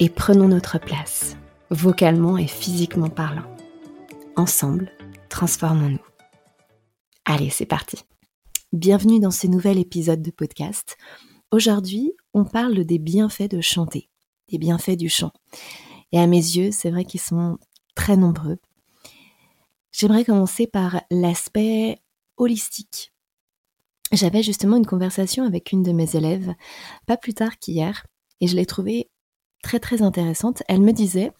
et prenons notre place, vocalement et physiquement parlant. Ensemble, transformons-nous. Allez, c'est parti. Bienvenue dans ce nouvel épisode de podcast. Aujourd'hui, on parle des bienfaits de chanter, des bienfaits du chant. Et à mes yeux, c'est vrai qu'ils sont très nombreux. J'aimerais commencer par l'aspect holistique. J'avais justement une conversation avec une de mes élèves, pas plus tard qu'hier, et je l'ai trouvée très très intéressante. Elle me disait,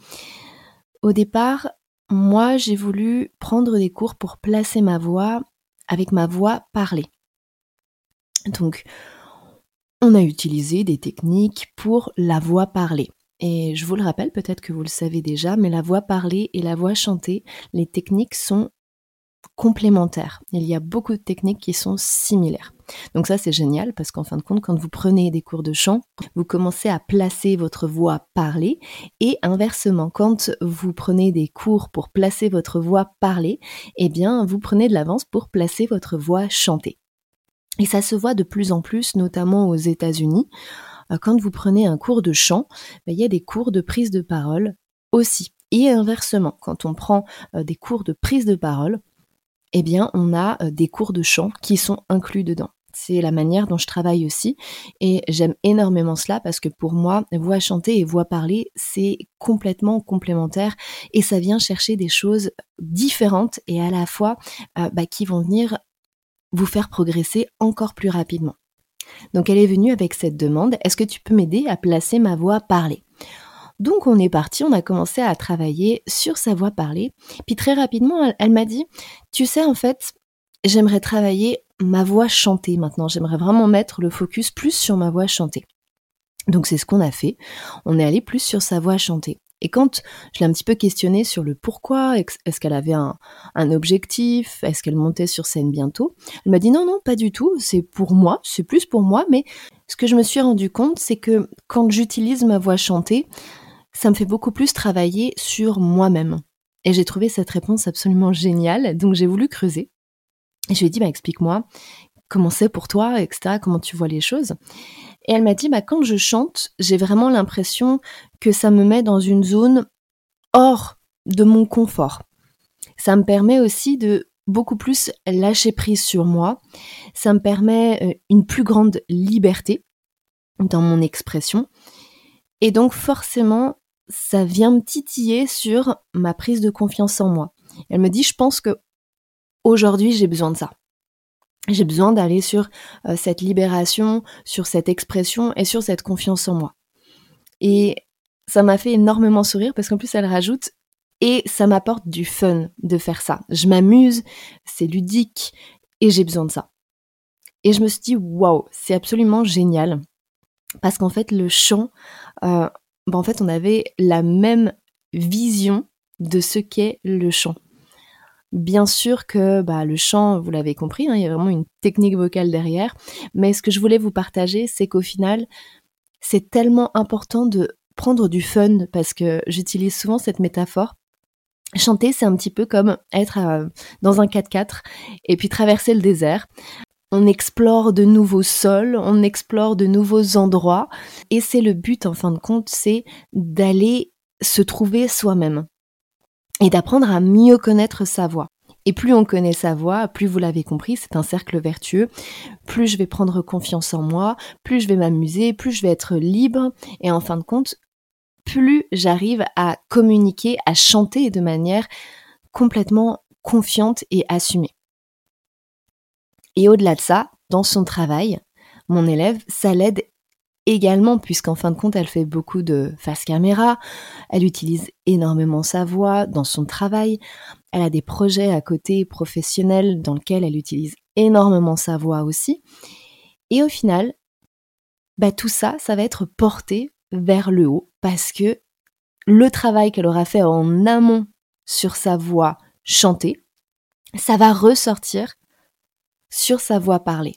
au départ, moi j'ai voulu prendre des cours pour placer ma voix avec ma voix parlée. Donc, on a utilisé des techniques pour la voix parlée. Et je vous le rappelle, peut-être que vous le savez déjà, mais la voix parlée et la voix chantée, les techniques sont complémentaires. Il y a beaucoup de techniques qui sont similaires. Donc ça c'est génial parce qu'en fin de compte quand vous prenez des cours de chant, vous commencez à placer votre voix parlée et inversement quand vous prenez des cours pour placer votre voix parlée, eh bien vous prenez de l'avance pour placer votre voix chantée. Et ça se voit de plus en plus notamment aux États-Unis. Euh, quand vous prenez un cours de chant, ben, il y a des cours de prise de parole aussi. Et inversement, quand on prend euh, des cours de prise de parole, eh bien, on a euh, des cours de chant qui sont inclus dedans. C'est la manière dont je travaille aussi et j'aime énormément cela parce que pour moi, voix chantée et voix parlée, c'est complètement complémentaire et ça vient chercher des choses différentes et à la fois euh, bah, qui vont venir vous faire progresser encore plus rapidement. Donc elle est venue avec cette demande, est-ce que tu peux m'aider à placer ma voix parlée? Donc on est parti, on a commencé à travailler sur sa voix parlée. Puis très rapidement, elle, m'a dit, tu sais en fait, j'aimerais travailler ma voix chantée maintenant. J'aimerais vraiment mettre le focus plus sur ma voix chantée. Donc c'est ce qu'on a fait. On est allé plus sur sa voix chantée. Et quand je l'ai un petit peu questionnée sur le pourquoi, est-ce qu'elle avait un, un objectif, est-ce qu'elle montait sur scène bientôt, elle m'a dit non, non, pas du tout, c'est pour moi, c'est plus pour moi, mais ce que je me suis rendu compte, c'est que quand j'utilise ma voix chantée, ça me fait beaucoup plus travailler sur moi-même. Et j'ai trouvé cette réponse absolument géniale, donc j'ai voulu creuser. Et je lui ai dit, bah, explique-moi comment c'est pour toi, etc., comment tu vois les choses. Et elle m'a dit, bah, quand je chante, j'ai vraiment l'impression que ça me met dans une zone hors de mon confort. Ça me permet aussi de beaucoup plus lâcher prise sur moi. Ça me permet euh, une plus grande liberté dans mon expression. Et donc forcément, ça vient me titiller sur ma prise de confiance en moi. Elle me dit, je pense que aujourd'hui j'ai besoin de ça. J'ai besoin d'aller sur euh, cette libération, sur cette expression et sur cette confiance en moi. Et ça m'a fait énormément sourire parce qu'en plus elle rajoute et ça m'apporte du fun de faire ça. Je m'amuse, c'est ludique et j'ai besoin de ça. Et je me suis dit waouh, c'est absolument génial parce qu'en fait le chant, euh, bah, en fait, on avait la même vision de ce qu'est le chant. Bien sûr que bah, le chant, vous l'avez compris, hein, il y a vraiment une technique vocale derrière, mais ce que je voulais vous partager, c'est qu'au final, c'est tellement important de prendre du fun, parce que j'utilise souvent cette métaphore. Chanter, c'est un petit peu comme être euh, dans un 4x4 et puis traverser le désert on explore de nouveaux sols, on explore de nouveaux endroits. Et c'est le but, en fin de compte, c'est d'aller se trouver soi-même et d'apprendre à mieux connaître sa voix. Et plus on connaît sa voix, plus vous l'avez compris, c'est un cercle vertueux, plus je vais prendre confiance en moi, plus je vais m'amuser, plus je vais être libre, et en fin de compte, plus j'arrive à communiquer, à chanter de manière complètement confiante et assumée. Et au-delà de ça, dans son travail, mon élève, ça l'aide également, puisqu'en fin de compte, elle fait beaucoup de face caméra, elle utilise énormément sa voix dans son travail, elle a des projets à côté professionnels dans lesquels elle utilise énormément sa voix aussi. Et au final, bah, tout ça, ça va être porté vers le haut parce que le travail qu'elle aura fait en amont sur sa voix chantée, ça va ressortir sur sa voix parlée.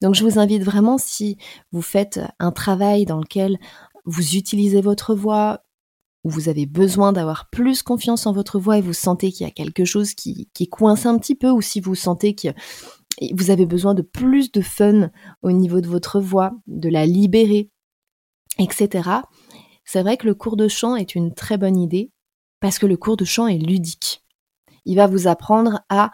Donc je vous invite vraiment, si vous faites un travail dans lequel vous utilisez votre voix, où vous avez besoin d'avoir plus confiance en votre voix et vous sentez qu'il y a quelque chose qui, qui coince un petit peu, ou si vous sentez que vous avez besoin de plus de fun au niveau de votre voix, de la libérer, etc. C'est vrai que le cours de chant est une très bonne idée parce que le cours de chant est ludique. Il va vous apprendre à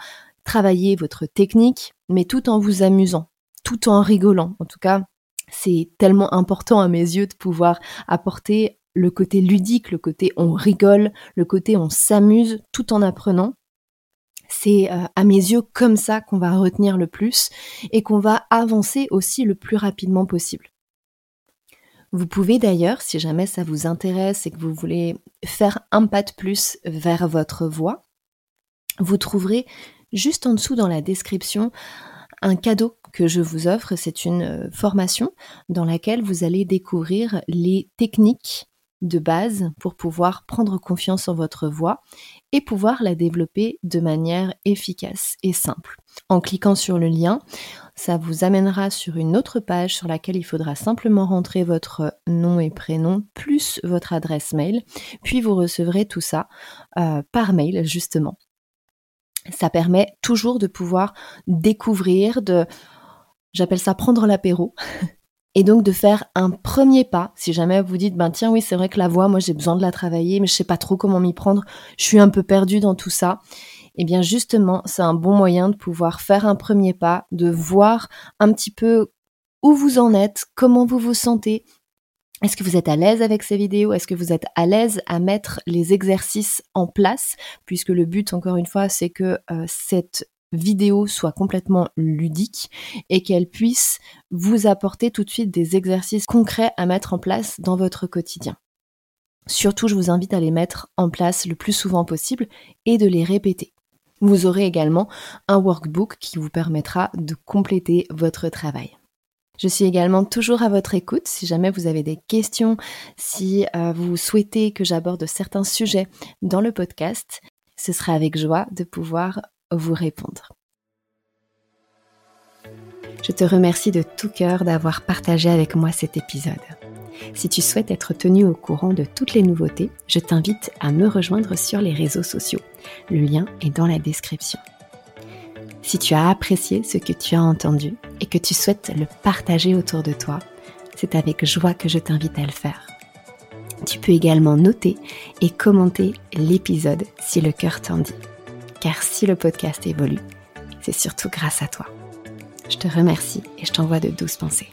travailler votre technique, mais tout en vous amusant, tout en rigolant. En tout cas, c'est tellement important à mes yeux de pouvoir apporter le côté ludique, le côté on rigole, le côté on s'amuse tout en apprenant. C'est euh, à mes yeux comme ça qu'on va retenir le plus et qu'on va avancer aussi le plus rapidement possible. Vous pouvez d'ailleurs, si jamais ça vous intéresse et que vous voulez faire un pas de plus vers votre voix, vous trouverez juste en dessous dans la description un cadeau que je vous offre. C'est une euh, formation dans laquelle vous allez découvrir les techniques de base pour pouvoir prendre confiance en votre voix et pouvoir la développer de manière efficace et simple. En cliquant sur le lien, ça vous amènera sur une autre page sur laquelle il faudra simplement rentrer votre nom et prénom plus votre adresse mail, puis vous recevrez tout ça euh, par mail justement. Ça permet toujours de pouvoir découvrir, de, j'appelle ça prendre l'apéro, et donc de faire un premier pas. Si jamais vous dites, ben tiens, oui, c'est vrai que la voix, moi j'ai besoin de la travailler, mais je sais pas trop comment m'y prendre, je suis un peu perdue dans tout ça. Eh bien justement, c'est un bon moyen de pouvoir faire un premier pas, de voir un petit peu où vous en êtes, comment vous vous sentez, est-ce que vous êtes à l'aise avec ces vidéos? Est-ce que vous êtes à l'aise à mettre les exercices en place? Puisque le but, encore une fois, c'est que euh, cette vidéo soit complètement ludique et qu'elle puisse vous apporter tout de suite des exercices concrets à mettre en place dans votre quotidien. Surtout, je vous invite à les mettre en place le plus souvent possible et de les répéter. Vous aurez également un workbook qui vous permettra de compléter votre travail. Je suis également toujours à votre écoute si jamais vous avez des questions, si euh, vous souhaitez que j'aborde certains sujets dans le podcast. Ce sera avec joie de pouvoir vous répondre. Je te remercie de tout cœur d'avoir partagé avec moi cet épisode. Si tu souhaites être tenu au courant de toutes les nouveautés, je t'invite à me rejoindre sur les réseaux sociaux. Le lien est dans la description. Si tu as apprécié ce que tu as entendu et que tu souhaites le partager autour de toi, c'est avec joie que je t'invite à le faire. Tu peux également noter et commenter l'épisode si le cœur t'en dit. Car si le podcast évolue, c'est surtout grâce à toi. Je te remercie et je t'envoie de douces pensées.